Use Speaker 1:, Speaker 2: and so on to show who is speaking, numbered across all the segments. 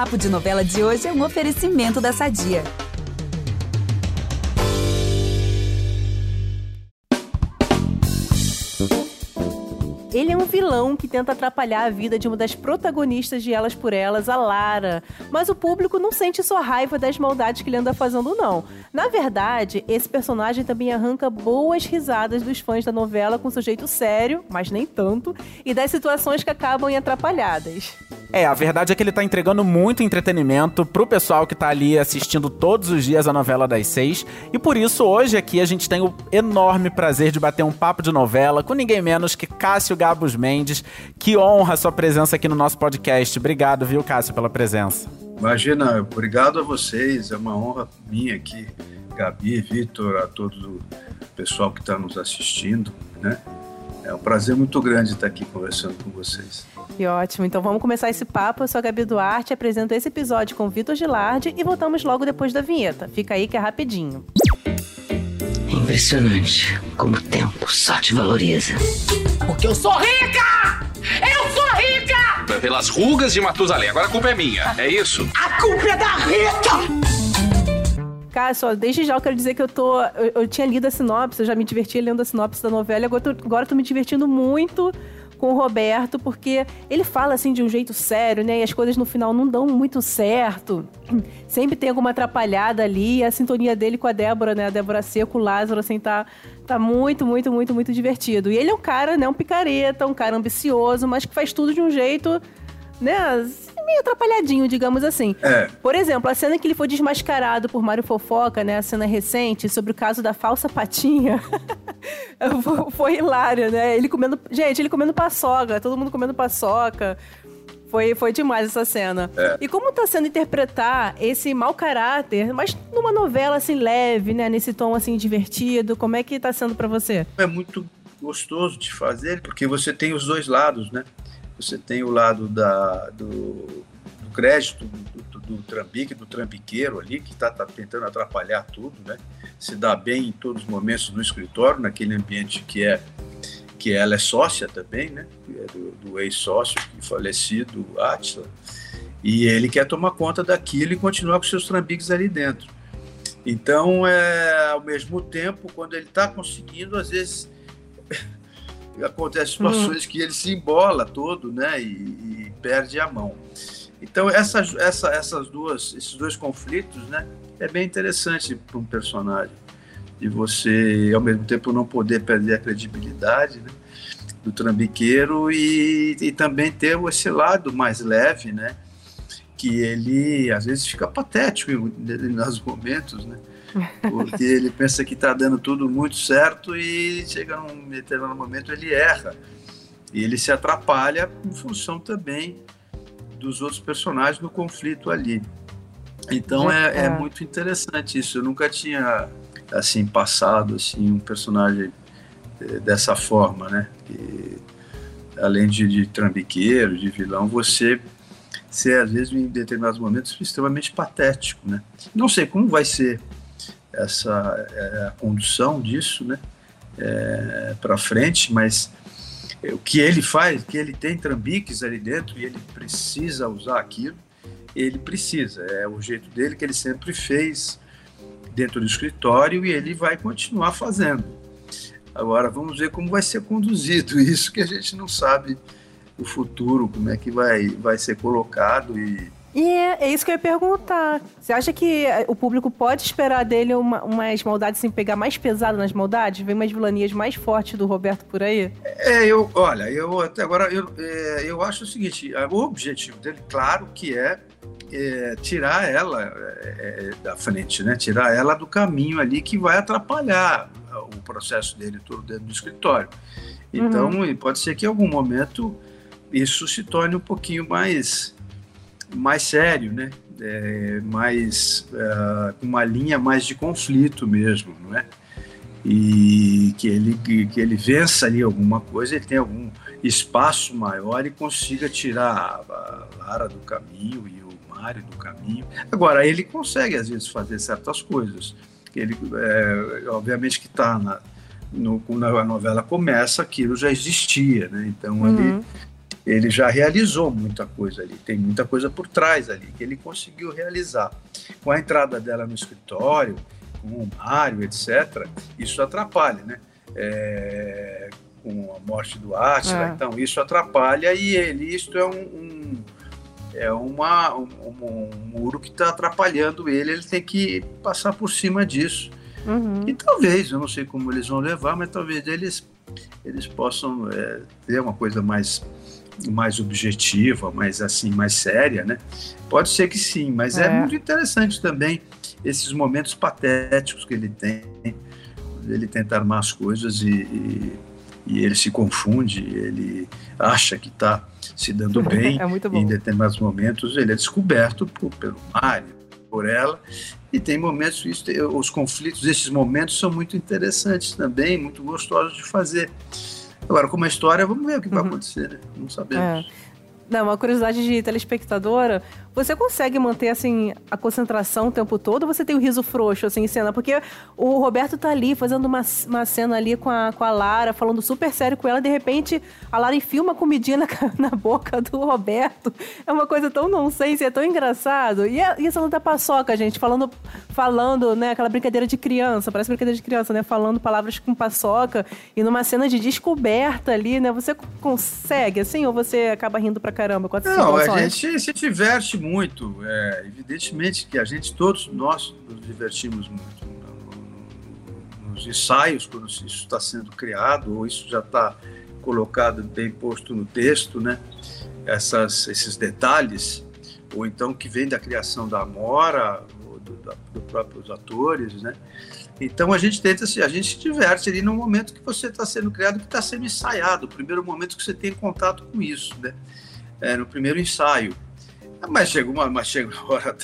Speaker 1: Papo de Novela de hoje é um oferecimento da Sadia.
Speaker 2: Ele é um vilão que tenta atrapalhar a vida de uma das protagonistas de Elas por Elas, a Lara. Mas o público não sente sua raiva das maldades que ele anda fazendo, não. Na verdade, esse personagem também arranca boas risadas dos fãs da novela com seu jeito sério, mas nem tanto, e das situações que acabam em atrapalhadas.
Speaker 3: É, a verdade é que ele tá entregando muito entretenimento pro pessoal que tá ali assistindo todos os dias a novela das seis. E por isso, hoje aqui a gente tem o enorme prazer de bater um papo de novela com ninguém menos que Cássio Gabos Mendes. Que honra a sua presença aqui no nosso podcast. Obrigado, viu, Cássio, pela presença.
Speaker 4: Imagina, obrigado a vocês. É uma honra minha aqui, Gabi, Vitor, a todo o pessoal que está nos assistindo, né? É um prazer muito grande estar aqui conversando com vocês.
Speaker 2: Que ótimo. Então vamos começar esse papo. Eu sou a Gabi Duarte, apresento esse episódio com Vitor Gilardi e voltamos logo depois da vinheta. Fica aí que é rapidinho.
Speaker 5: Impressionante como o tempo só te valoriza.
Speaker 6: Porque eu sou rica! Eu sou rica!
Speaker 7: Pelas rugas de Matusalém. Agora a culpa é minha, é isso?
Speaker 6: A culpa é da Rita!
Speaker 2: Cássio, desde já eu quero dizer que eu tô. Eu, eu, tinha lido a sinopse, eu já me diverti lendo a sinopse da novela, agora tô, agora tô me divertindo muito com o Roberto, porque ele fala assim de um jeito sério, né? E as coisas no final não dão muito certo. Sempre tem alguma atrapalhada ali. a sintonia dele com a Débora, né? A Débora Seco, o Lázaro, assim, tá, tá muito, muito, muito, muito divertido. E ele é um cara, né? Um picareta, um cara ambicioso, mas que faz tudo de um jeito, né? meio atrapalhadinho, digamos assim.
Speaker 4: É.
Speaker 2: Por exemplo, a cena que ele foi desmascarado por Mário Fofoca, né? A cena recente sobre o caso da falsa patinha. foi hilária, né? Ele comendo. Gente, ele comendo paçoca, todo mundo comendo paçoca. Foi, foi demais essa cena.
Speaker 4: É.
Speaker 2: E como tá sendo interpretar esse mau caráter, mas numa novela assim leve, né? Nesse tom assim divertido, como é que tá sendo para você?
Speaker 4: É muito gostoso de fazer, porque você tem os dois lados, né? Você tem o lado da, do, do crédito do, do, do trambique, do trambiqueiro ali, que está tá tentando atrapalhar tudo, né? Se dá bem em todos os momentos no escritório, naquele ambiente que é que ela é sócia também, né? É do, do ex-sócio falecido, Atila. E ele quer tomar conta daquilo e continuar com seus trambiques ali dentro. Então, é, ao mesmo tempo, quando ele está conseguindo, às vezes acontece situações uhum. que ele se embola todo, né, e, e perde a mão. Então essas, essa, essas duas, esses dois conflitos, né, é bem interessante para um personagem e você ao mesmo tempo não poder perder a credibilidade né, do trambiqueiro e, e também ter esse lado mais leve, né, que ele às vezes fica patético em determinados momentos, né, porque ele pensa que está dando tudo muito certo e chega num determinado momento ele erra. E ele se atrapalha em função também dos outros personagens no conflito ali. Então é, é, é muito interessante isso. Eu nunca tinha assim passado assim um personagem eh, dessa forma, né? Que, além de, de trambiqueiro, de vilão, você ser às vezes em determinados momentos extremamente patético, né? Não sei como vai ser essa é, a condução disso, né, é, para frente, mas o que ele faz, que ele tem trambiques ali dentro e ele precisa usar aquilo, ele precisa, é o jeito dele que ele sempre fez dentro do escritório e ele vai continuar fazendo. Agora vamos ver como vai ser conduzido isso que a gente não sabe o futuro, como é que vai, vai ser colocado e
Speaker 2: e é, é, isso que eu ia perguntar. Você acha que eh, o público pode esperar dele uma, umas maldades, assim, pegar mais pesado nas maldades? Vem umas vilanias mais fortes do Roberto por aí?
Speaker 4: É, eu, olha, eu até agora, eu, é, eu acho o seguinte, o objetivo dele, claro que é, é tirar ela é, é da frente, né? Tirar ela do caminho ali que vai atrapalhar o processo dele todo dentro do escritório. Então, uhum. pode ser que em algum momento isso se torne um pouquinho mais mais sério, né? É, mais uh, uma linha mais de conflito mesmo, não é? E que ele que, que ele vença ali alguma coisa, ele tem algum espaço maior e consiga tirar a Lara do caminho e o Mário do caminho. Agora ele consegue às vezes fazer certas coisas. Ele é, obviamente que está na no, quando a novela começa, aquilo já existia, né? Então uhum. ele ele já realizou muita coisa ali, tem muita coisa por trás ali que ele conseguiu realizar. Com a entrada dela no escritório, com o Mário, etc., isso atrapalha, né? É, com a morte do Átila, é. então isso atrapalha e ele, isto é um, um é uma, um, um, muro que está atrapalhando ele, ele tem que passar por cima disso. Uhum. E talvez, eu não sei como eles vão levar, mas talvez eles, eles possam é, ter uma coisa mais mais objetiva, mais assim, mais séria, né? Pode ser que sim, mas é, é muito interessante também esses momentos patéticos que ele tem, ele tenta armar as coisas e, e, e ele se confunde, ele acha que está se dando bem, é em determinados momentos ele é descoberto por, pelo Mário, por ela, e tem momentos, isso, os conflitos, esses momentos são muito interessantes também, muito gostosos de fazer. Agora, como a história, vamos ver o que vai uhum. acontecer, né? Não sabemos.
Speaker 2: É. Não, uma curiosidade de telespectadora, você consegue manter, assim, a concentração o tempo todo ou você tem o riso frouxo, assim, em cena? Porque o Roberto tá ali fazendo uma, uma cena ali com a, com a Lara, falando super sério com ela, de repente a Lara enfia uma comidinha na, na boca do Roberto. É uma coisa tão nonsense, é tão engraçado. E a, e a cena da paçoca, gente, falando, falando, né, aquela brincadeira de criança, parece brincadeira de criança, né, falando palavras com paçoca e numa cena de descoberta ali, né, você consegue, assim, ou você acaba rindo pra caramba com
Speaker 4: Não, a gente se diverte muito. É, evidentemente que a gente, todos nós, nos divertimos muito nos ensaios, quando isso está sendo criado, ou isso já está colocado, bem posto no texto, né? Essas, esses detalhes, ou então que vem da criação da Amora, do, da, do próprios atores, né? Então a gente tenta, a gente se diverte ali no momento que você está sendo criado, que está sendo ensaiado, o primeiro momento que você tem contato com isso, né? É, no primeiro ensaio. Mas chega uma, mas chega uma hora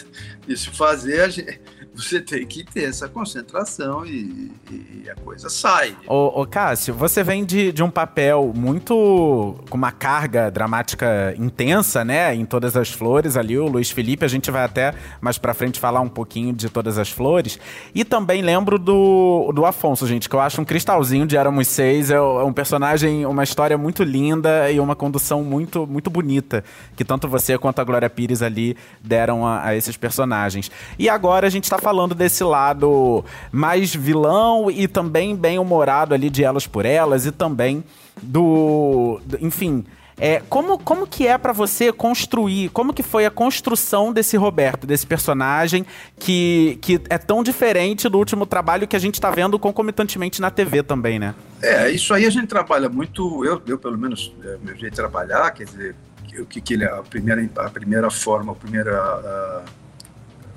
Speaker 4: de se fazer, gente, você tem que ter essa concentração e, e a coisa sai.
Speaker 3: Ô, ô, Cássio, você vem de, de um papel muito. com uma carga dramática intensa, né? Em Todas as Flores, ali, o Luiz Felipe, a gente vai até mais pra frente falar um pouquinho de Todas as Flores. E também lembro do, do Afonso, gente, que eu acho um cristalzinho de Éramos Seis. É, é um personagem, uma história muito linda e uma condução muito, muito bonita, que tanto você quanto a Glória Pires ali deram a, a esses personagens. E agora a gente tá falando desse lado mais vilão e também bem humorado ali de Elas por Elas e também do, do enfim, é, como, como que é para você construir, como que foi a construção desse Roberto, desse personagem que, que é tão diferente do último trabalho que a gente tá vendo concomitantemente na TV também, né?
Speaker 4: É, isso aí a gente trabalha muito, eu, eu pelo menos, é, meu jeito de trabalhar, quer dizer, o que, que ele, a primeira, a primeira forma, a primeira...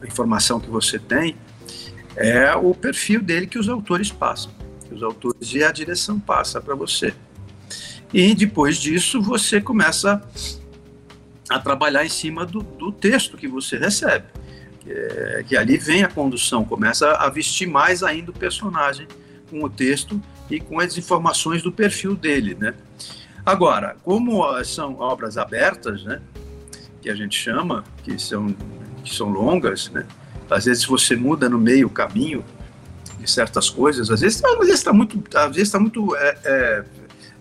Speaker 4: informação que você tem é o perfil dele que os autores passam, que os autores e a direção passa para você. E depois disso você começa a trabalhar em cima do, do texto que você recebe, que, é, que ali vem a condução, começa a vestir mais ainda o personagem com o texto e com as informações do perfil dele, né? Agora, como são obras abertas, né, que a gente chama, que são que são longas, né? Às vezes você muda no meio o caminho de certas coisas, às vezes está muito, às vezes está muito é, é,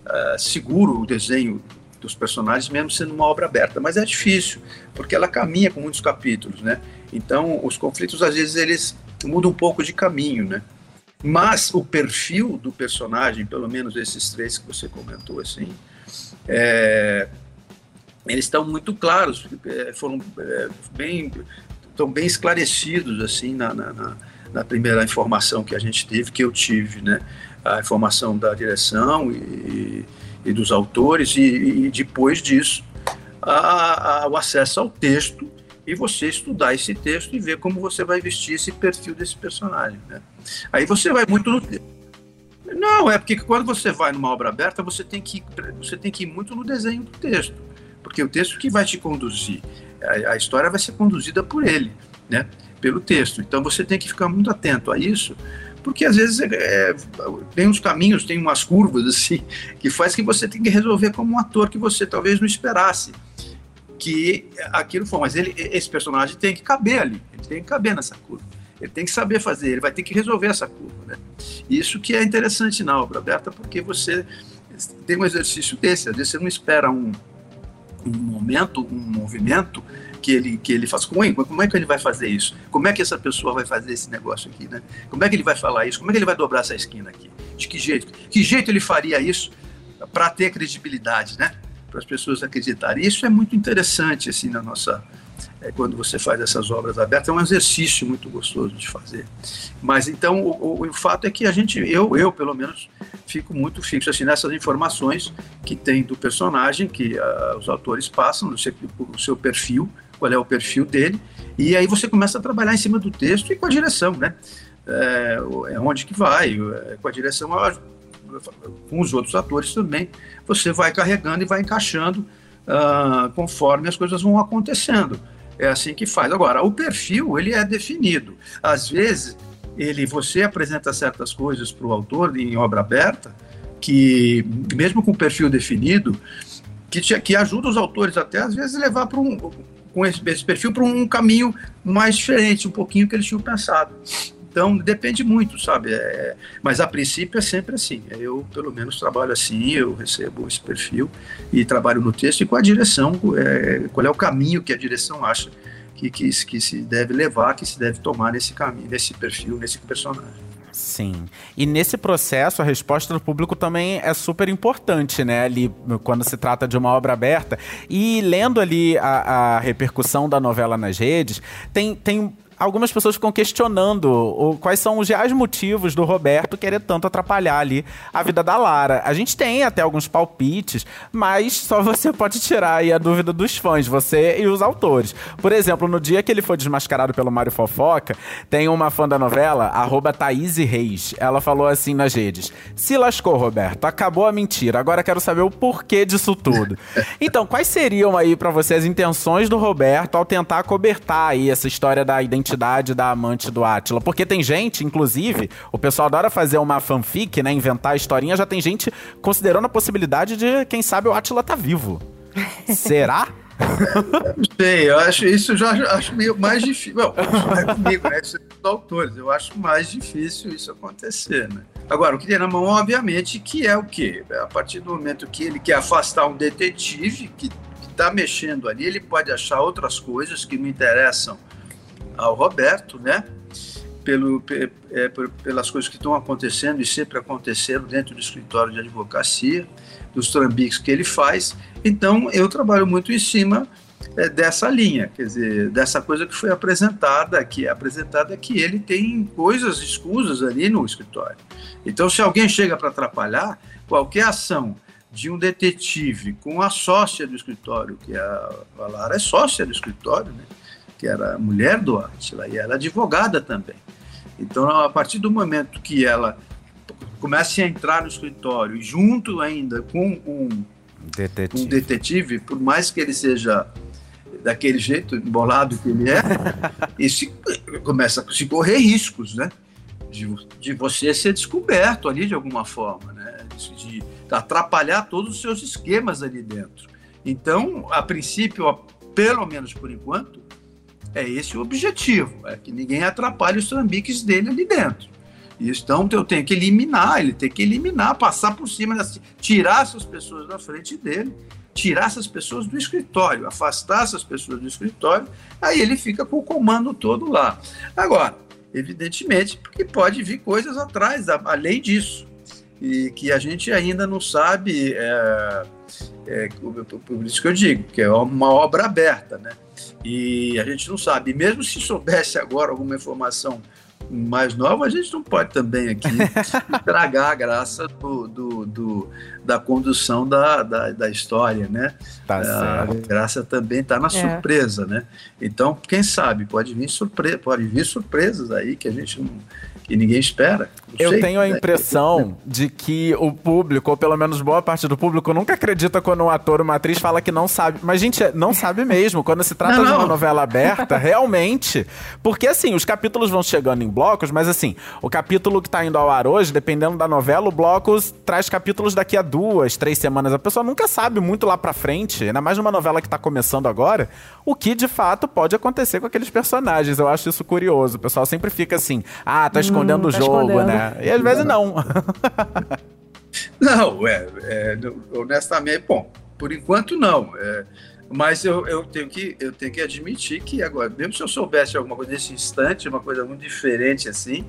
Speaker 4: é, seguro o desenho dos personagens, mesmo sendo uma obra aberta, mas é difícil, porque ela caminha com muitos capítulos, né? Então, os conflitos, às vezes, eles mudam um pouco de caminho, né? Mas o perfil do personagem, pelo menos esses três que você comentou, assim, é, eles estão muito claros, é, foram é, bem, estão bem esclarecidos assim na, na, na, primeira informação que a gente teve, que eu tive, né? A informação da direção e, e dos autores e, e depois disso a, a, o acesso ao texto e você estudar esse texto e ver como você vai vestir esse perfil desse personagem, né? Aí você vai muito no não, é porque quando você vai numa obra aberta, você tem que você tem que ir muito no desenho do texto porque o texto que vai te conduzir, a, a história vai ser conduzida por ele, né? Pelo texto. Então você tem que ficar muito atento a isso, porque às vezes é, é, tem uns caminhos, tem umas curvas assim, que faz que você tem que resolver como um ator que você talvez não esperasse que aquilo for. Mas ele, esse personagem tem que caber ali, ele tem que caber nessa curva. Ele tem que saber fazer, ele vai ter que resolver essa curva. Né? Isso que é interessante na obra aberta, porque você tem um exercício desse, às vezes você não espera um, um momento, um movimento que ele, que ele faz. Como é, como é que ele vai fazer isso? Como é que essa pessoa vai fazer esse negócio aqui, né? Como é que ele vai falar isso? Como é que ele vai dobrar essa esquina aqui? De que jeito? Que jeito ele faria isso para ter credibilidade, né? Para as pessoas acreditarem. Isso é muito interessante, assim, na nossa. É, quando você faz essas obras abertas, é um exercício muito gostoso de fazer. Mas então, o, o, o fato é que a gente, eu, eu pelo menos, fico muito fixo assim, nessas informações que tem do personagem, que uh, os autores passam, o seu, o seu perfil, qual é o perfil dele, e aí você começa a trabalhar em cima do texto e com a direção, né? É, é onde que vai, é, com a direção, com os outros atores também, você vai carregando e vai encaixando uh, conforme as coisas vão acontecendo. É assim que faz. Agora, o perfil, ele é definido. Às vezes, ele, você apresenta certas coisas para o autor em obra aberta, que, mesmo com o perfil definido, que, te, que ajuda os autores até, às vezes, levar para um com esse, esse perfil para um caminho mais diferente, um pouquinho que eles tinham pensado. Então, depende muito, sabe? É, mas a princípio é sempre assim. Eu, pelo menos, trabalho assim, eu recebo esse perfil e trabalho no texto e com a direção, é, qual é o caminho que a direção acha que, que, que se deve levar, que se deve tomar nesse caminho, nesse perfil, nesse personagem.
Speaker 3: Sim. E nesse processo, a resposta do público também é super importante, né? Ali, quando se trata de uma obra aberta. E lendo ali a, a repercussão da novela nas redes, tem, tem algumas pessoas ficam questionando o, quais são os reais motivos do Roberto querer tanto atrapalhar ali a vida da Lara. A gente tem até alguns palpites, mas só você pode tirar aí a dúvida dos fãs, você e os autores. Por exemplo, no dia que ele foi desmascarado pelo Mário Fofoca, tem uma fã da novela, arroba Thaís Reis. Ela falou assim nas redes: Se lascou, Roberto, acabou a mentira. Agora quero saber o porquê disso tudo. Então, quais seriam aí para você as intenções do Roberto ao tentar cobertar aí essa história da identidade? Identidade da amante do Átila. Porque tem gente, inclusive, o pessoal adora fazer uma fanfic, né? Inventar a historinha, já tem gente considerando a possibilidade de, quem sabe, o Átila tá vivo. Será?
Speaker 4: Não sei, eu acho isso já acho meio mais difícil. Bom, não é comigo, né? Isso é dos autores. Eu acho mais difícil isso acontecer, né? Agora, o que tem na mão, obviamente, que é o quê? A partir do momento que ele quer afastar um detetive que está mexendo ali, ele pode achar outras coisas que me interessam ao Roberto, né? Pelo, é, pelas coisas que estão acontecendo e sempre aconteceram dentro do escritório de advocacia, dos trambiques que ele faz. Então, eu trabalho muito em cima é, dessa linha, quer dizer, dessa coisa que foi apresentada, que é apresentada que ele tem coisas escusas ali no escritório. Então, se alguém chega para atrapalhar, qualquer ação de um detetive com a sócia do escritório, que é a, a Lara é sócia do escritório, né? Que era mulher do Átila, e ela é advogada também. Então, a partir do momento que ela começa a entrar no escritório, e junto ainda com um detetive. um detetive, por mais que ele seja daquele jeito embolado que ele é, e se, começa a se correr riscos, né? De, de você ser descoberto ali de alguma forma, né? De, de atrapalhar todos os seus esquemas ali dentro. Então, a princípio, pelo menos por enquanto, é esse o objetivo, é que ninguém atrapalhe os trambiques dele ali dentro. Então eu tenho que eliminar, ele tem que eliminar, passar por cima, tirar essas pessoas da frente dele, tirar essas pessoas do escritório, afastar essas pessoas do escritório, aí ele fica com o comando todo lá. Agora, evidentemente, porque pode vir coisas atrás, além disso, e que a gente ainda não sabe, é, é, por isso que eu digo, que é uma obra aberta, né? E a gente não sabe. E mesmo se soubesse agora alguma informação mais nova, a gente não pode também aqui estragar a graça do, do, do da condução da, da, da, história, né?
Speaker 3: Tá a
Speaker 4: graça também está na é. surpresa, né? Então, quem sabe, pode vir, surpre pode vir surpresas aí que a gente não e ninguém espera.
Speaker 3: Eu sei, tenho a né? impressão de que o público, ou pelo menos boa parte do público, nunca acredita quando um ator ou uma atriz fala que não sabe. Mas, gente, não sabe mesmo. Quando se trata não, de uma novela aberta, realmente. Porque, assim, os capítulos vão chegando em blocos, mas, assim, o capítulo que tá indo ao ar hoje, dependendo da novela, o bloco traz capítulos daqui a duas, três semanas. A pessoa nunca sabe muito lá pra frente, ainda mais numa novela que tá começando agora, o que de fato pode acontecer com aqueles personagens. Eu acho isso curioso. O pessoal sempre fica assim, ah, tá escondendo escondendo o tá jogo, escondendo. né? E às vezes não.
Speaker 4: não, é, é, honestamente, bom, por enquanto não. É, Mas eu, eu, tenho que, eu tenho que admitir que agora, mesmo se eu soubesse alguma coisa nesse instante, uma coisa muito diferente assim,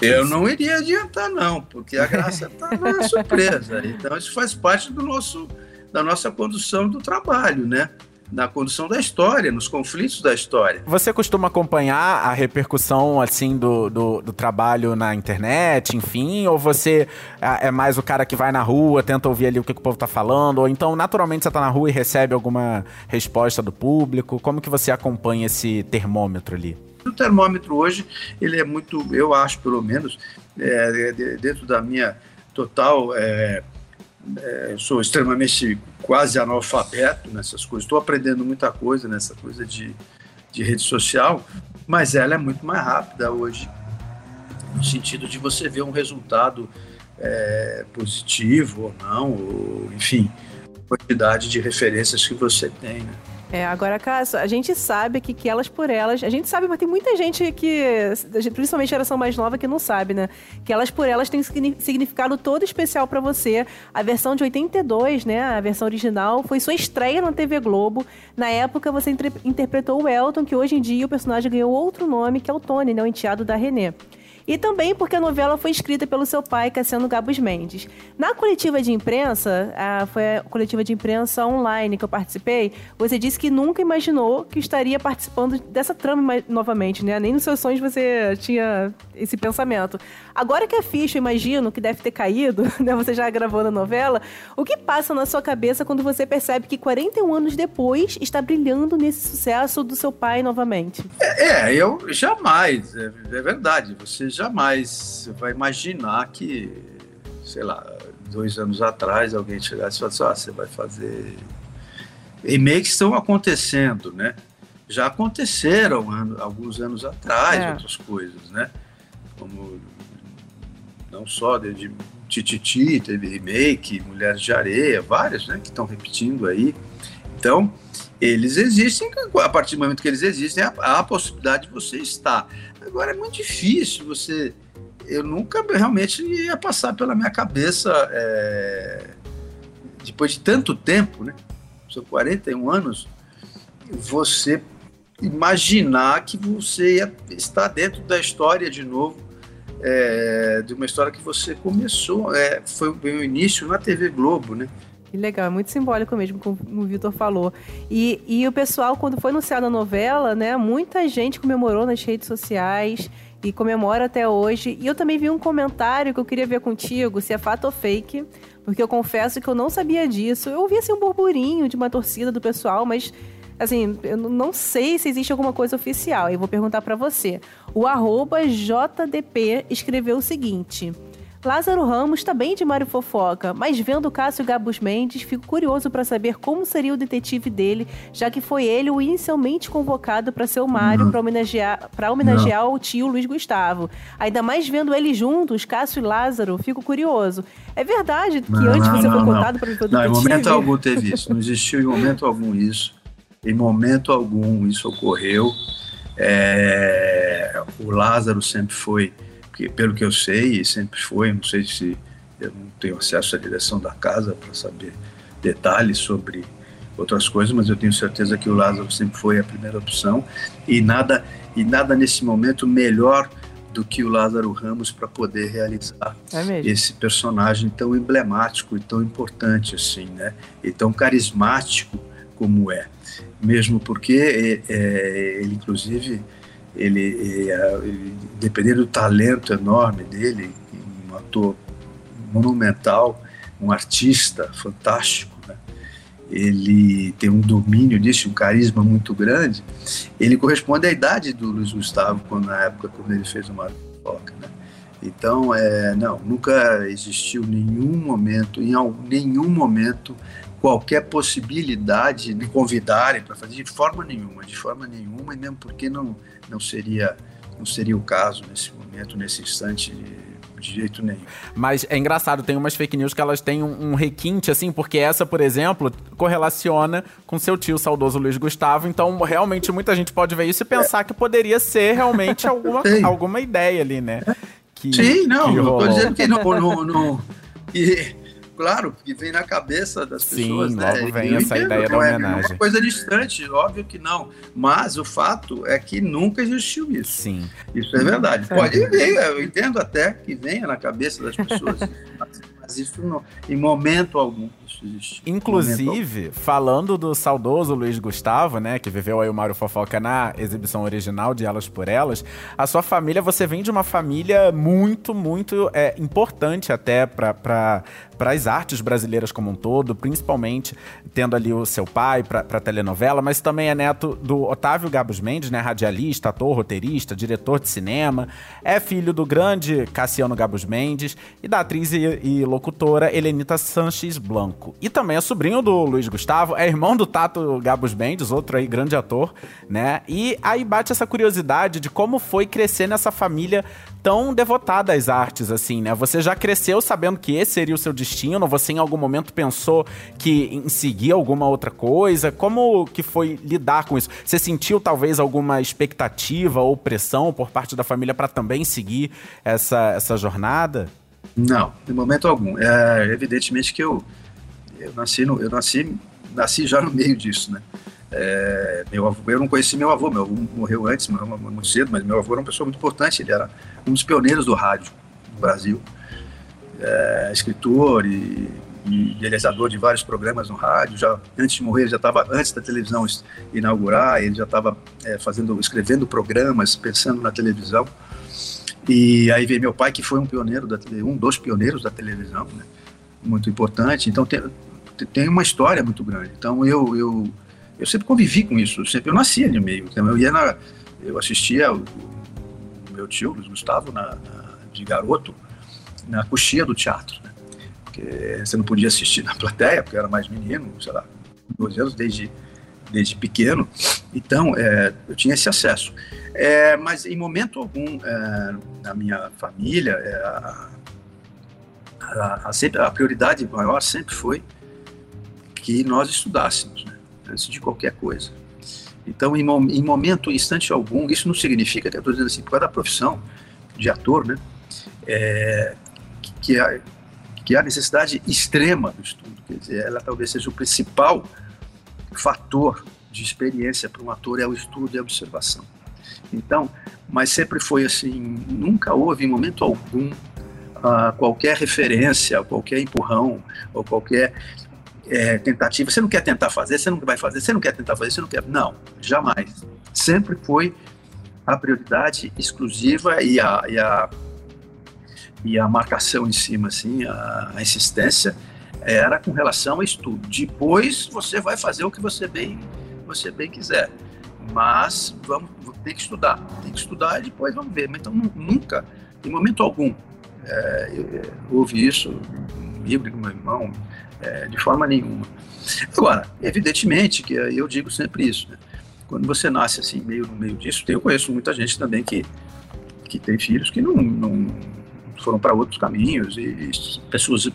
Speaker 4: eu não iria adiantar, não, porque a graça está na surpresa. Então, isso faz parte do nosso, da nossa condução do trabalho, né? Na condução da história, nos conflitos da história.
Speaker 3: Você costuma acompanhar a repercussão assim do, do, do, trabalho na internet, enfim, ou você é, é mais o cara que vai na rua, tenta ouvir ali o que, que o povo tá falando, ou então naturalmente você tá na rua e recebe alguma resposta do público? Como que você acompanha esse termômetro ali?
Speaker 4: O termômetro hoje, ele é muito, eu acho pelo menos, é, dentro da minha total é, é, sou extremamente quase analfabeto nessas coisas. Estou aprendendo muita coisa nessa coisa de, de rede social, mas ela é muito mais rápida hoje, no sentido de você ver um resultado é, positivo ou não, ou, enfim, quantidade de referências que você tem. Né?
Speaker 2: É, agora, Cássio, a gente sabe que, que elas por elas. A gente sabe, mas tem muita gente que, principalmente a geração mais nova, que não sabe, né? Que elas por elas têm significado todo especial para você. A versão de 82, né? A versão original, foi sua estreia na TV Globo. Na época, você interpretou o Elton, que hoje em dia o personagem ganhou outro nome, que é o Tony, né? O enteado da René. E também porque a novela foi escrita pelo seu pai, Cassiano Gabos Mendes. Na coletiva de imprensa, a, foi a coletiva de imprensa online que eu participei, você disse que nunca imaginou que estaria participando dessa trama novamente, né? Nem nos seus sonhos você tinha esse pensamento. Agora que a ficha, eu imagino, que deve ter caído, né? Você já gravou na novela, o que passa na sua cabeça quando você percebe que 41 anos depois está brilhando nesse sucesso do seu pai novamente?
Speaker 4: É, é eu jamais, é, é verdade. Você jamais vai imaginar que, sei lá, dois anos atrás alguém chegasse e falasse, ah, você vai fazer... Remakes estão acontecendo, né? Já aconteceram ano, alguns anos atrás é. outras coisas, né? Como não só de Tititi, teve remake, Mulheres de Areia, várias, né? Que estão repetindo aí. Então, eles existem, a partir do momento que eles existem, há, há a possibilidade de você estar. Agora é muito difícil você. Eu nunca realmente ia passar pela minha cabeça, é, depois de tanto tempo, né? São 41 anos, você imaginar que você ia estar dentro da história de novo, é, de uma história que você começou, é, foi o início na TV Globo, né?
Speaker 2: Que legal, é muito simbólico mesmo, como o Vitor falou. E, e o pessoal, quando foi anunciada a novela, né, muita gente comemorou nas redes sociais e comemora até hoje. E eu também vi um comentário que eu queria ver contigo, se é fato ou fake, porque eu confesso que eu não sabia disso. Eu ouvi assim um burburinho de uma torcida do pessoal, mas assim, eu não sei se existe alguma coisa oficial. Eu vou perguntar para você. O arroba JDP escreveu o seguinte: Lázaro Ramos está bem de Mário Fofoca, mas vendo Cássio Gabus Mendes, fico curioso para saber como seria o detetive dele, já que foi ele o inicialmente convocado para ser o Mário, para homenagear, pra homenagear o tio Luiz Gustavo. Ainda mais vendo eles juntos, Cássio e Lázaro, fico curioso. É verdade que não, antes você não, foi contado para o detetive?
Speaker 4: Não, em momento algum teve isso. Não existiu em momento algum isso. Em momento algum isso ocorreu. É... O Lázaro sempre foi pelo que eu sei, sempre foi, não sei se eu não tenho acesso à direção da casa para saber detalhes sobre outras coisas, mas eu tenho certeza que o Lázaro sempre foi a primeira opção e nada e nada nesse momento melhor do que o Lázaro Ramos para poder realizar é esse personagem tão emblemático e tão importante assim, né? E tão carismático como é, mesmo porque é, é, ele inclusive ele, ele, dependendo do talento enorme dele, um ator monumental, um artista fantástico, né? ele tem um domínio disso, um carisma muito grande, ele corresponde à idade do Luiz Gustavo, quando, na época quando ele fez o Mário Foca, né? Então, é, não, nunca existiu nenhum momento, em nenhum momento, qualquer possibilidade de convidarem para fazer de forma nenhuma, de forma nenhuma, e mesmo porque não, não seria não seria o caso nesse momento, nesse instante de, de jeito nenhum.
Speaker 3: Mas é engraçado, tem umas fake news que elas têm um, um, requinte, assim, porque essa, por exemplo, correlaciona com seu tio saudoso Luiz Gustavo, então realmente muita gente pode ver isso e pensar é. que poderia ser realmente alguma, alguma ideia ali, né?
Speaker 4: Que, Sim, não, que não tô dizendo que não, não, não que claro, que vem na cabeça das
Speaker 3: Sim,
Speaker 4: pessoas, né?
Speaker 3: logo vem
Speaker 4: Eu
Speaker 3: essa
Speaker 4: entendo,
Speaker 3: ideia da
Speaker 4: é
Speaker 3: homenagem.
Speaker 4: uma coisa distante, óbvio que não. Mas o fato é que nunca existiu isso.
Speaker 3: Sim.
Speaker 4: Isso é verdade. Pode vir, eu entendo até que venha na cabeça das pessoas, mas, isso não, em momento algum isso existe.
Speaker 3: Inclusive, falando do saudoso Luiz Gustavo, né, que viveu aí o Mário Fofoca na exibição original de Elas por Elas, a sua família, você vem de uma família muito, muito é, importante até para as artes brasileiras como um todo, principalmente tendo ali o seu pai para a telenovela, mas também é neto do Otávio Gabos Mendes, né, radialista, ator, roteirista, diretor de cinema, é filho do grande Cassiano Gabos Mendes e da atriz e, e locutora Helenita Sanches Blanco. E também é sobrinho do Luiz Gustavo, é irmão do Tato Gabos Mendes, outro aí grande ator, né? E aí bate essa curiosidade de como foi crescer nessa família tão devotada às artes, assim, né? Você já cresceu sabendo que esse seria o seu destino? Você em algum momento pensou que em seguir alguma outra coisa? Como que foi lidar com isso? Você sentiu talvez alguma expectativa ou pressão por parte da família para também seguir essa, essa jornada?
Speaker 4: Não, em momento algum. É, evidentemente que eu, eu nasci no, eu nasci, nasci já no meio disso, né? É, meu avô, eu não conheci meu avô, meu avô morreu antes, muito cedo, mas meu avô era uma pessoa muito importante, ele era um dos pioneiros do rádio no Brasil, é, escritor e, e realizador de vários programas no rádio. Já antes de morrer, ele já estava antes da televisão inaugurar, ele já estava é, fazendo, escrevendo programas, pensando na televisão. E aí veio meu pai, que foi um pioneiro da um dos pioneiros da televisão, né? muito importante. Então tem, tem uma história muito grande. Então eu, eu eu sempre convivi com isso, sempre eu nasci ali meio. Então eu ia na, eu assistia o, o meu tio, Luiz Gustavo, na, na, de garoto, na coxia do teatro, né? Porque você não podia assistir na plateia, porque eu era mais menino, sei lá, 12 anos desde desde pequeno. Então é, eu tinha esse acesso. É, mas em momento algum é, na minha família é, a, a, a, sempre, a prioridade maior sempre foi que nós estudássemos. Né? antes de qualquer coisa. Então, em, em momento, instante algum, isso não significa, que estou dizendo assim, por causa da profissão de ator, né, é, que, há, que há necessidade extrema do estudo, quer dizer, ela talvez seja o principal fator de experiência para um ator, é o estudo e a observação. Então, mas sempre foi assim, nunca houve em momento algum uh, qualquer referência, qualquer empurrão, ou qualquer é, tentativa. Você não quer tentar fazer, você não vai fazer, você não quer tentar fazer, você não quer. Não, jamais. Sempre foi a prioridade exclusiva e a, e a, e a marcação em cima, assim, a, a insistência era com relação ao estudo. Depois você vai fazer o que você bem, você bem quiser. Mas vamos, tem que estudar, tem que estudar e depois vamos ver. Mas então nunca, em momento algum, é, houve isso comigo, com meu irmão, é, de forma nenhuma. Agora, evidentemente que eu digo sempre isso, né? quando você nasce assim, meio no meio disso, eu conheço muita gente também que, que tem filhos que não, não foram para outros caminhos, e, e, pessoas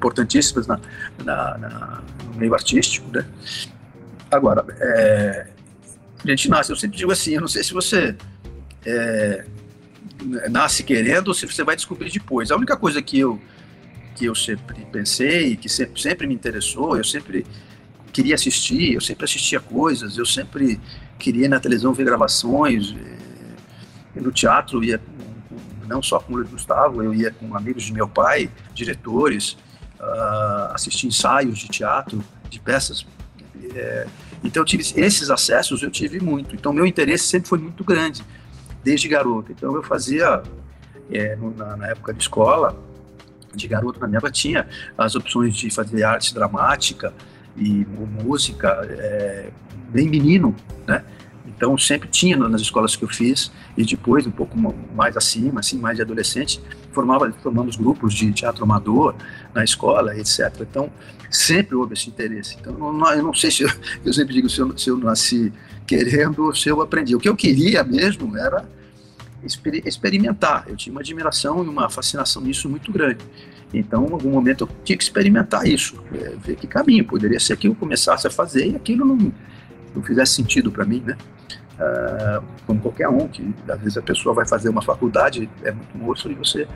Speaker 4: importantíssimas na, na, na, no meio artístico, né? Agora, é, a gente nasce, eu sempre digo assim, eu não sei se você é, nasce querendo ou se você vai descobrir depois. A única coisa que eu que eu sempre pensei, que sempre, sempre me interessou, eu sempre queria assistir, eu sempre assistia coisas, eu sempre queria na televisão ver gravações, eh, no teatro ia não só com o Gustavo, eu ia com amigos de meu pai, diretores, uh, assistir ensaios de teatro, de peças. É, então eu tive esses acessos, eu tive muito. Então meu interesse sempre foi muito grande, desde garoto. Então eu fazia, é, na, na época de escola, de garoto na minha tinha as opções de fazer arte dramática e música é, bem menino, né? Então sempre tinha nas escolas que eu fiz e depois um pouco mais acima, assim, mais de adolescente, formava formamos grupos de teatro amador na escola, etc. Então sempre houve esse interesse. Então eu não sei se eu, eu sempre digo se eu, se eu nasci querendo ou se eu aprendi. O que eu queria mesmo era exper experimentar. Eu tinha uma admiração e uma fascinação nisso muito grande. Então, em algum momento, eu tinha que experimentar isso, é, ver que caminho. Poderia ser que eu começasse a fazer e aquilo não, não fizesse sentido para mim, né? Ah, como qualquer um, que às vezes a pessoa vai fazer uma faculdade, é muito moço e você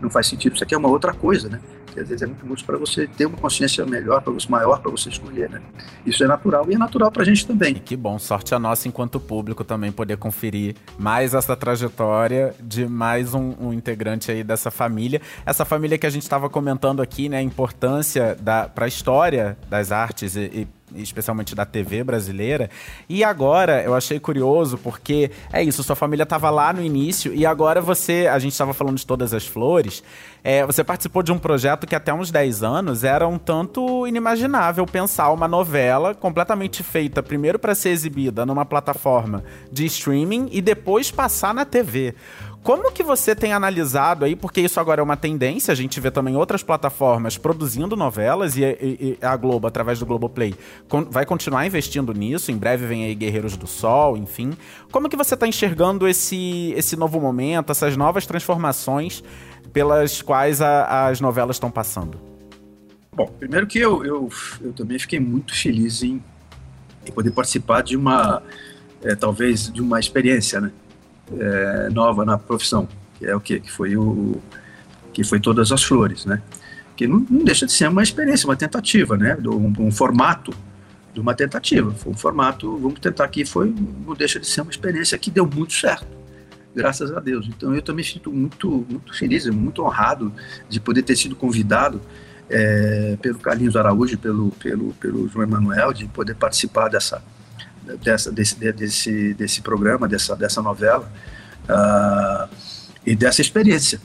Speaker 4: não faz sentido. Isso aqui é uma outra coisa, né? que às vezes é muito útil para você ter uma consciência melhor, para você, maior para você escolher, né? Isso é natural e é natural para a gente também. E
Speaker 3: que bom, sorte a nossa enquanto público também poder conferir mais essa trajetória de mais um, um integrante aí dessa família. Essa família que a gente estava comentando aqui, né, a importância para a história das artes e, e especialmente da TV brasileira. E agora eu achei curioso porque é isso, sua família estava lá no início e agora você, a gente estava falando de todas as flores, é, você participou de um projeto que até uns 10 anos era um tanto inimaginável pensar uma novela completamente feita primeiro para ser exibida numa plataforma de streaming e depois passar na TV. Como que você tem analisado aí, porque isso agora é uma tendência, a gente vê também outras plataformas produzindo novelas e, e, e a Globo, através do Globoplay, con vai continuar investindo nisso, em breve vem aí Guerreiros do Sol, enfim. Como que você está enxergando esse, esse novo momento, essas novas transformações pelas quais a, as novelas estão passando?
Speaker 4: Bom, primeiro que eu, eu, eu também fiquei muito feliz em, em poder participar de uma, é, talvez, de uma experiência, né? É, nova na profissão, que é o quê? Que foi o que foi todas as flores, né? Que não, não deixa de ser uma experiência, uma tentativa, né? Um, um, formato de uma tentativa. Foi um formato, vamos tentar aqui, foi não deixa de ser uma experiência que deu muito certo, graças a Deus. Então eu também sinto muito muito feliz, muito honrado de poder ter sido convidado é, pelo Carlinhos Araújo, pelo pelo pelo João Emanuel, de poder participar dessa dessa, desse, desse, desse programa, dessa, dessa novela, uh, e dessa experiência,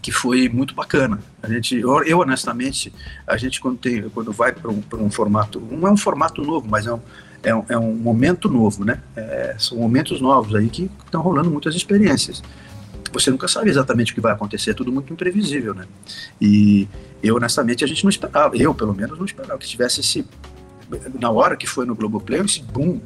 Speaker 4: que foi muito bacana. A gente, eu, eu honestamente, a gente quando, tem, quando vai para um, um formato, não é um formato novo, mas é um, é um, é um momento novo, né? É, são momentos novos aí que estão rolando muitas experiências. Você nunca sabe exatamente o que vai acontecer, é tudo muito imprevisível, né? E eu, honestamente, a gente não esperava, eu pelo menos não esperava que tivesse esse na hora que foi no Globoplay, esse boom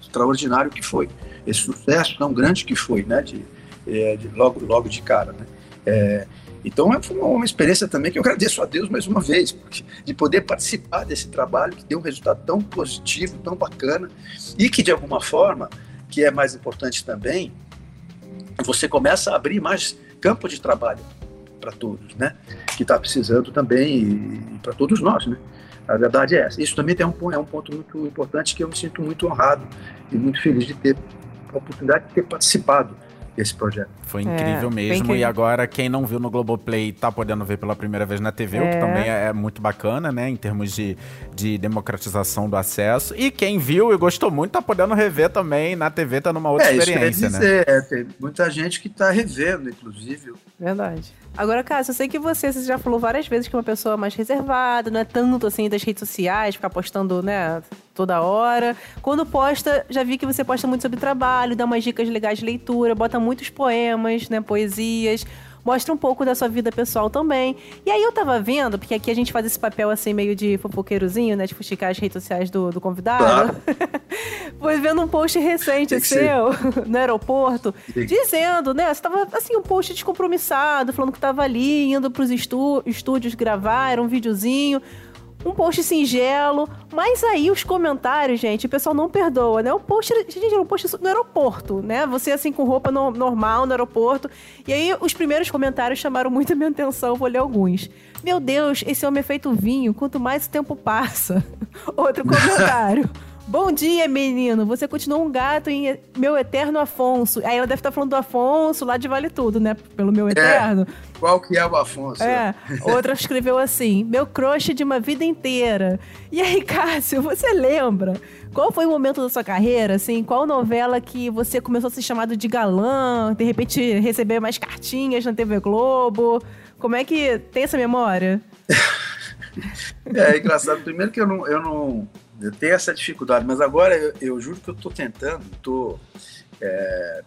Speaker 4: extraordinário que foi, esse sucesso tão grande que foi, né, de, é, de logo, logo de cara, né. É, então é, foi uma experiência também que eu agradeço a Deus mais uma vez, porque, de poder participar desse trabalho que deu um resultado tão positivo, tão bacana, e que de alguma forma, que é mais importante também, você começa a abrir mais campo de trabalho para todos, né? Que está precisando também para todos nós, né? A verdade é essa. Isso também tem um, é um ponto muito importante que eu me sinto muito honrado e muito feliz de ter a oportunidade de ter participado desse projeto.
Speaker 3: Foi incrível é, mesmo. Incrível. E agora, quem não viu no Globoplay tá podendo ver pela primeira vez na TV, é. o que é. também é, é muito bacana, né? Em termos de, de democratização do acesso. E quem viu e gostou muito tá podendo rever também na TV, tá numa outra é, experiência,
Speaker 4: isso dizer, né? É, tem muita gente que tá revendo, inclusive.
Speaker 2: Verdade. Agora, Cássio, eu sei que você, você já falou várias vezes que é uma pessoa mais reservada, não é tanto assim das redes sociais, ficar postando, né, toda hora. Quando posta, já vi que você posta muito sobre trabalho, dá umas dicas legais de leitura, bota muitos poemas, né, poesias mostra um pouco da sua vida pessoal também. E aí eu tava vendo, porque aqui a gente faz esse papel assim meio de fofoqueirozinho, né? De fuxicar as redes sociais do, do convidado. Claro. Foi vendo um post recente seu no aeroporto, Sim. dizendo, né? Você tava assim, um post descompromissado, falando que tava ali, indo pros estú estúdios gravar, era um videozinho um post singelo, mas aí os comentários, gente, o pessoal não perdoa, né? O post, gente, era um post no aeroporto, né? Você assim com roupa no, normal no aeroporto. E aí os primeiros comentários chamaram muito a minha atenção, vou ler alguns. Meu Deus, esse homem é feito vinho, quanto mais o tempo passa. Outro comentário. Bom dia, menino. Você continua um gato em meu eterno Afonso. Aí ela deve estar falando do Afonso lá de Vale Tudo, né? Pelo meu é. eterno.
Speaker 4: É. Qual que é o Afonso?
Speaker 2: É. Outra escreveu assim: meu crush de uma vida inteira. E aí, Cássio, você lembra? Qual foi o momento da sua carreira, assim? Qual novela que você começou a ser chamado de galã? De repente receber mais cartinhas na TV Globo? Como é que tem essa memória?
Speaker 4: é, é engraçado. Primeiro que eu não, eu não eu tenho essa dificuldade, mas agora eu, eu juro que eu estou tentando, estou é,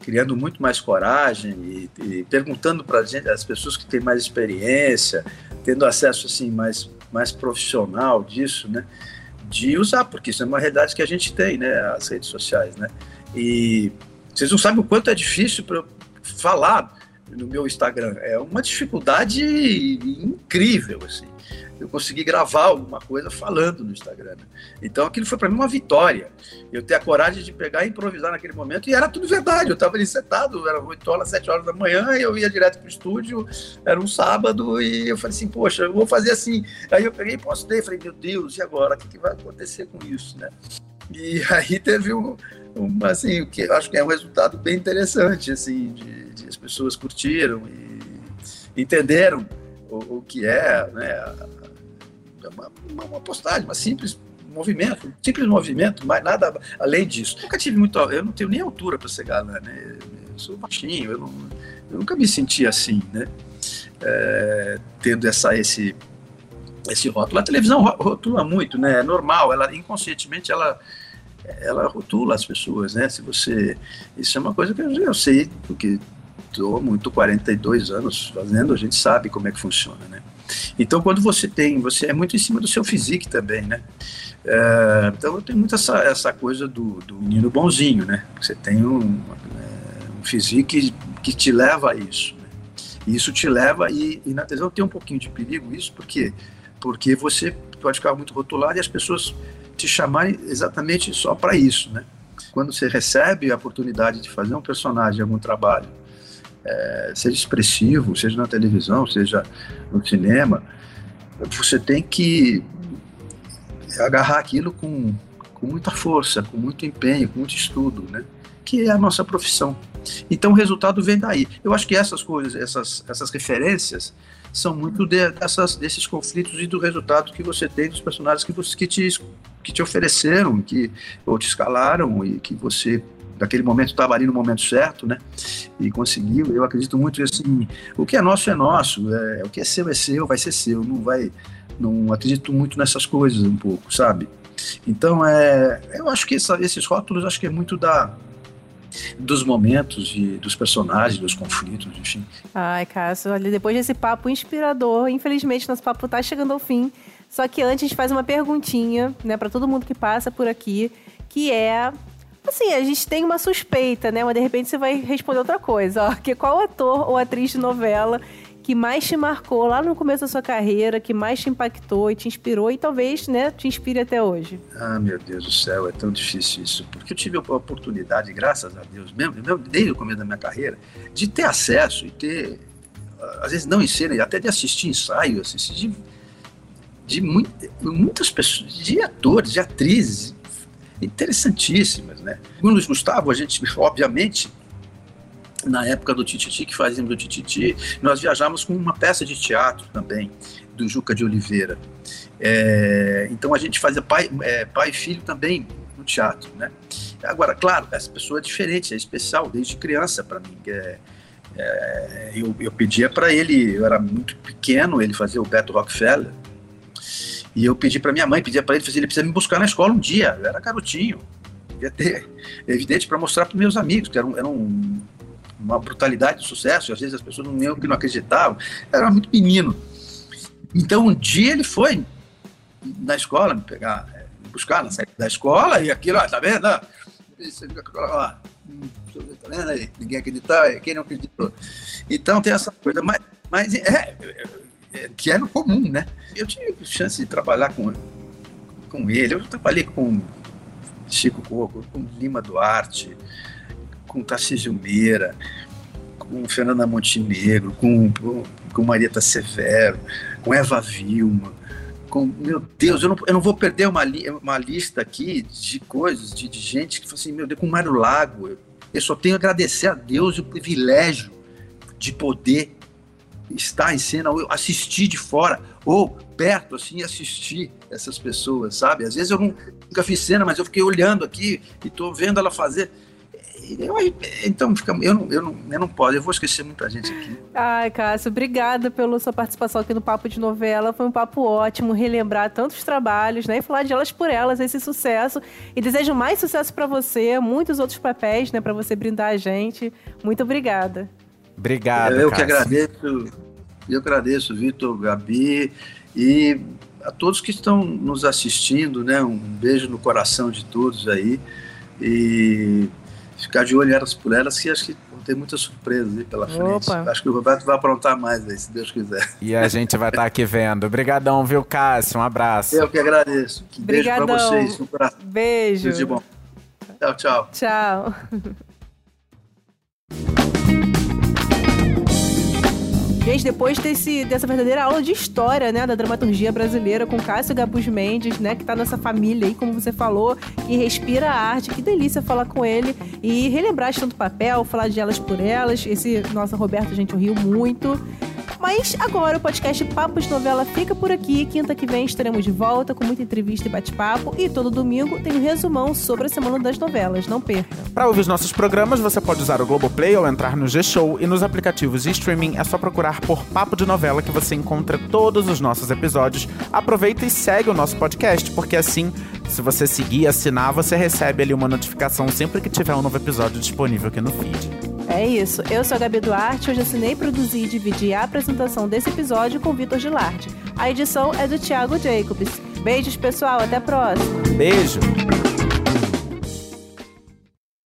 Speaker 4: criando muito mais coragem e, e perguntando para as pessoas que têm mais experiência, tendo acesso assim mais, mais profissional disso, né? De usar, porque isso é uma realidade que a gente tem, né? As redes sociais, né? E vocês não sabem o quanto é difícil para falar no meu Instagram. É uma dificuldade incrível, assim. Eu consegui gravar alguma coisa falando no Instagram. Né? Então aquilo foi para mim uma vitória. Eu ter a coragem de pegar e improvisar naquele momento, e era tudo verdade. Eu estava ali sentado, era 8 horas, 7 horas da manhã, eu ia direto para o estúdio, era um sábado, e eu falei assim, poxa, eu vou fazer assim. Aí eu peguei e postei, falei, meu Deus, e agora? O que, que vai acontecer com isso, né? E aí teve um, um assim, o que eu acho que é um resultado bem interessante, assim, de, de as pessoas curtiram e entenderam o, o que é, né, uma, uma, postagem, uma simples movimento, simples movimento, mas nada além disso. Nunca tive muito, eu não tenho nem altura para ser galã, né? Eu sou baixinho, eu, não, eu nunca me senti assim, né? É, tendo essa esse esse rótulo. A televisão rotula muito, né? É normal, ela inconscientemente ela ela rotula as pessoas, né? Se você isso é uma coisa que eu, eu sei porque estou muito 42 anos fazendo, a gente sabe como é que funciona, né? Então, quando você tem, você é muito em cima do seu físico também, né? É, então, tenho muito essa, essa coisa do, do menino bonzinho, né? Você tem um, é, um físico que, te leva a isso. Né? E isso te leva, e, e na televisão tem um pouquinho de perigo isso, porque porque você pode ficar muito rotulado e as pessoas te chamarem exatamente só para isso, né? Quando você recebe a oportunidade de fazer um personagem, algum trabalho, é, seja expressivo, seja na televisão, seja no cinema, você tem que agarrar aquilo com, com muita força, com muito empenho, com muito estudo, né? Que é a nossa profissão. Então o resultado vem daí. Eu acho que essas coisas, essas, essas referências são muito de, dessas, desses conflitos e do resultado que você tem dos personagens que, você, que, te, que te ofereceram, que, ou te escalaram e que você naquele momento estava ali no momento certo, né? E conseguiu. Eu acredito muito assim, o que é nosso é nosso, é, o que é seu é seu, vai ser seu, não vai, não acredito muito nessas coisas um pouco, sabe? Então é, eu acho que essa, esses rótulos acho que é muito da dos momentos e dos personagens, dos conflitos, enfim.
Speaker 2: Ai, Cássio, olha, depois desse papo inspirador, infelizmente nosso papo tá chegando ao fim. Só que antes a gente faz uma perguntinha, né, para todo mundo que passa por aqui, que é Assim, a gente tem uma suspeita, né? Mas de repente você vai responder outra coisa, ó. Que qual ator ou atriz de novela que mais te marcou lá no começo da sua carreira, que mais te impactou e te inspirou e talvez, né, te inspire até hoje?
Speaker 4: Ah, meu Deus do céu, é tão difícil isso. Porque eu tive a oportunidade, graças a Deus, mesmo, mesmo desde o começo da minha carreira, de ter acesso e ter, às vezes não em cena, até de assistir ensaio, assistir de, de muitas pessoas, de atores, de atrizes, interessantíssimas, né? O Luiz Gustavo, a gente, obviamente, na época do Tititi, que fazíamos do Tititi, nós viajamos com uma peça de teatro também, do Juca de Oliveira. É, então a gente fazia pai, é, pai e filho também no teatro, né? Agora, claro, essa pessoa é diferente, é especial desde criança para mim. É, é, eu, eu pedia para ele, eu era muito pequeno, ele fazia o Beto Rockefeller, e eu pedi para minha mãe, pedia para ele, ele precisa me buscar na escola um dia. Eu era garotinho, devia ter, evidente, para mostrar para meus amigos, que era, um, era um, uma brutalidade de sucesso, às vezes as pessoas não, que não acreditavam, era muito menino. Então um dia ele foi na escola me pegar, é, me buscar na saída da escola, e aquilo, ó, tá vendo? Ó, tá vendo aí? Ninguém acreditou, quem não acreditou. Então tem essa coisa, mas, mas é, é, que era comum, né? Eu tive chance de trabalhar com, com ele, eu trabalhei com Chico Coco, com Lima Duarte, com Tarcísio Meira, com Fernanda Montenegro, com, com Marieta Severo, com Eva Vilma, com, meu Deus, eu não, eu não vou perder uma, li, uma lista aqui de coisas, de, de gente que fala assim, meu Deus, com Mário Lago, eu, eu só tenho a agradecer a Deus o privilégio de poder estar em cena, ou assistir de fora, ou perto, assim, assistir essas pessoas, sabe? Às vezes eu não, nunca fiz cena, mas eu fiquei olhando aqui e estou vendo ela fazer. Eu, então, fica, eu, não, eu, não, eu não posso, eu vou esquecer muita gente aqui.
Speaker 2: Ai, Cássio, obrigada pela sua participação aqui no Papo de Novela. Foi um papo ótimo relembrar tantos trabalhos, né? E falar de elas por elas, esse sucesso. E desejo mais sucesso para você, muitos outros papéis, né? Para você brindar a gente. Muito obrigada.
Speaker 3: Obrigado.
Speaker 4: Eu, que agradeço, eu agradeço, Vitor, Gabi e a todos que estão nos assistindo, né? Um beijo no coração de todos aí e ficar de olho elas por elas, que acho que tem muitas surpresas aí pela frente.
Speaker 2: Opa.
Speaker 4: Acho que o Roberto vai aprontar mais aí, se Deus quiser.
Speaker 3: E a gente vai estar aqui vendo. Obrigadão, viu, Cássio? Um abraço.
Speaker 4: Eu que agradeço. Um beijo pra
Speaker 2: Obrigadão.
Speaker 4: vocês. Um abraço.
Speaker 2: Beijo.
Speaker 4: Tudo de bom. Tchau, tchau.
Speaker 2: Tchau. Gente, depois desse, dessa verdadeira aula de história, né, da dramaturgia brasileira com Cássio Gabus Mendes, né, que tá nessa família aí, como você falou, que respira a arte, que delícia falar com ele e relembrar tanto papel, falar de elas por elas. Esse, nossa, Roberto, gente riu muito. Mas agora o podcast Papo de Novela fica por aqui. Quinta que vem estaremos de volta com muita entrevista e bate-papo. E todo domingo tem um resumão sobre a semana das novelas. Não perca.
Speaker 3: Para ouvir os nossos programas, você pode usar o Globoplay ou entrar no G-Show e nos aplicativos de streaming é só procurar por Papo de Novela que você encontra todos os nossos episódios. Aproveita e segue o nosso podcast, porque assim, se você seguir e assinar, você recebe ali uma notificação sempre que tiver um novo episódio disponível aqui no feed.
Speaker 2: É isso. Eu sou a Gabi Duarte. Hoje assinei, produzi e dividi a apresentação desse episódio com o Vitor Gilardi. A edição é do Thiago Jacobs. Beijos, pessoal. Até a próxima.
Speaker 3: Beijo!